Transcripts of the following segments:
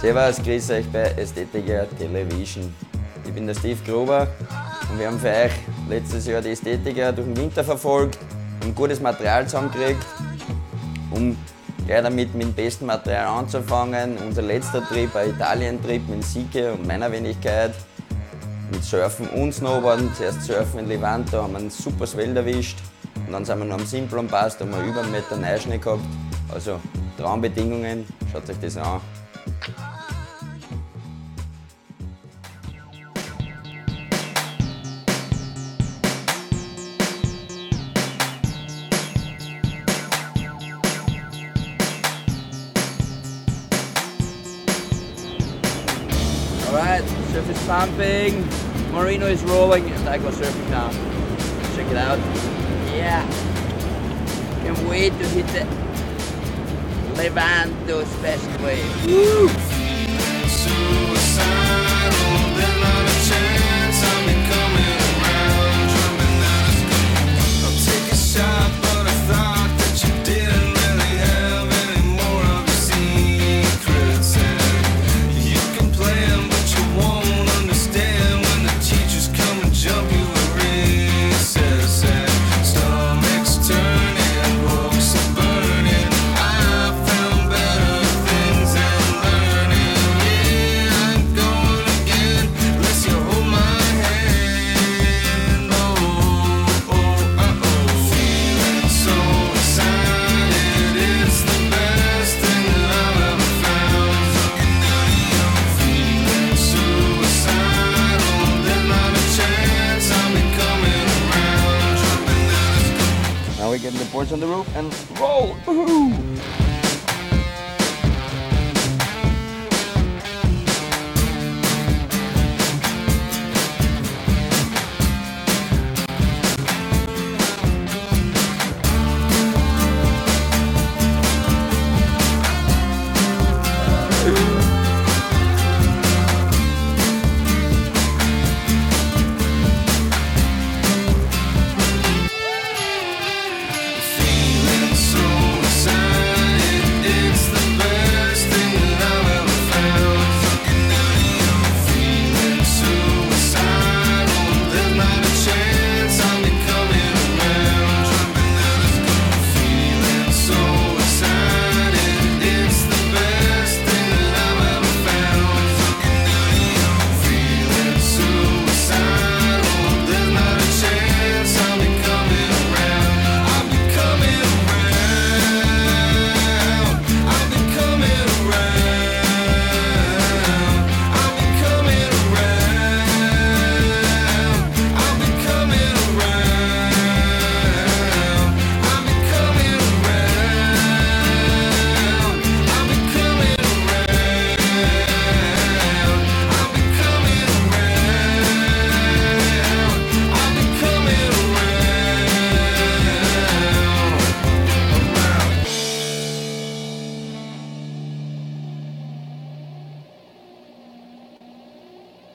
Servus, grüß euch bei Ästhetiker Television. Ich bin der Steve Gruber und wir haben für euch letztes Jahr die Ästhetiker durch den Winter verfolgt und gutes Material zusammengekriegt, um gleich damit mit dem besten Material anzufangen. Unser letzter Trip, ein Italien-Trip mit Sieke und meiner Wenigkeit mit Surfen und Snowboarden. Zuerst Surfen in Levanto, haben wir einen super Swell erwischt. Und dann sind wir noch am Simplon Pass, da haben wir über einen Meter Neuschnee gehabt. Also Traumbedingungen, schaut euch das an. Surf is pumping, Marino is rolling, and I go surfing now. Check it out. Yeah. Can't wait to hit the Levanto special wave. Woo! The boards on the roof and roll. Woohoo!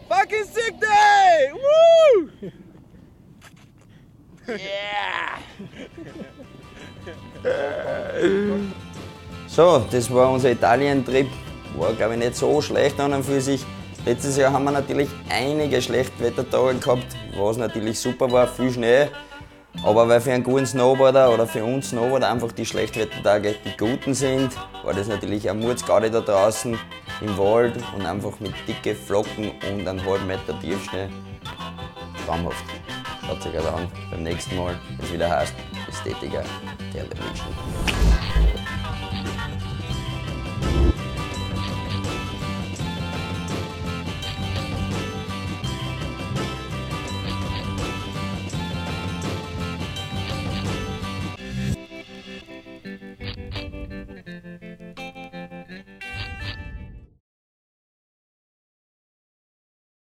Fucking sick day! Woo! yeah! So, das war unser Italien-Trip. War, glaube ich, nicht so schlecht an und für sich. Letztes Jahr haben wir natürlich einige Schlechtwettertage gehabt, was natürlich super war, viel Schnee. Aber weil für einen guten Snowboarder oder für uns Snowboarder einfach die Schlechtwettertage die guten sind, war das natürlich ein Murzgaudi da draußen im Wald und einfach mit dicke Flocken und einem halben Meter Tiefschnee. Traumhaft. Schaut euch das an. Beim nächsten Mal, wenn es wieder heißt, Ästhetiker Television.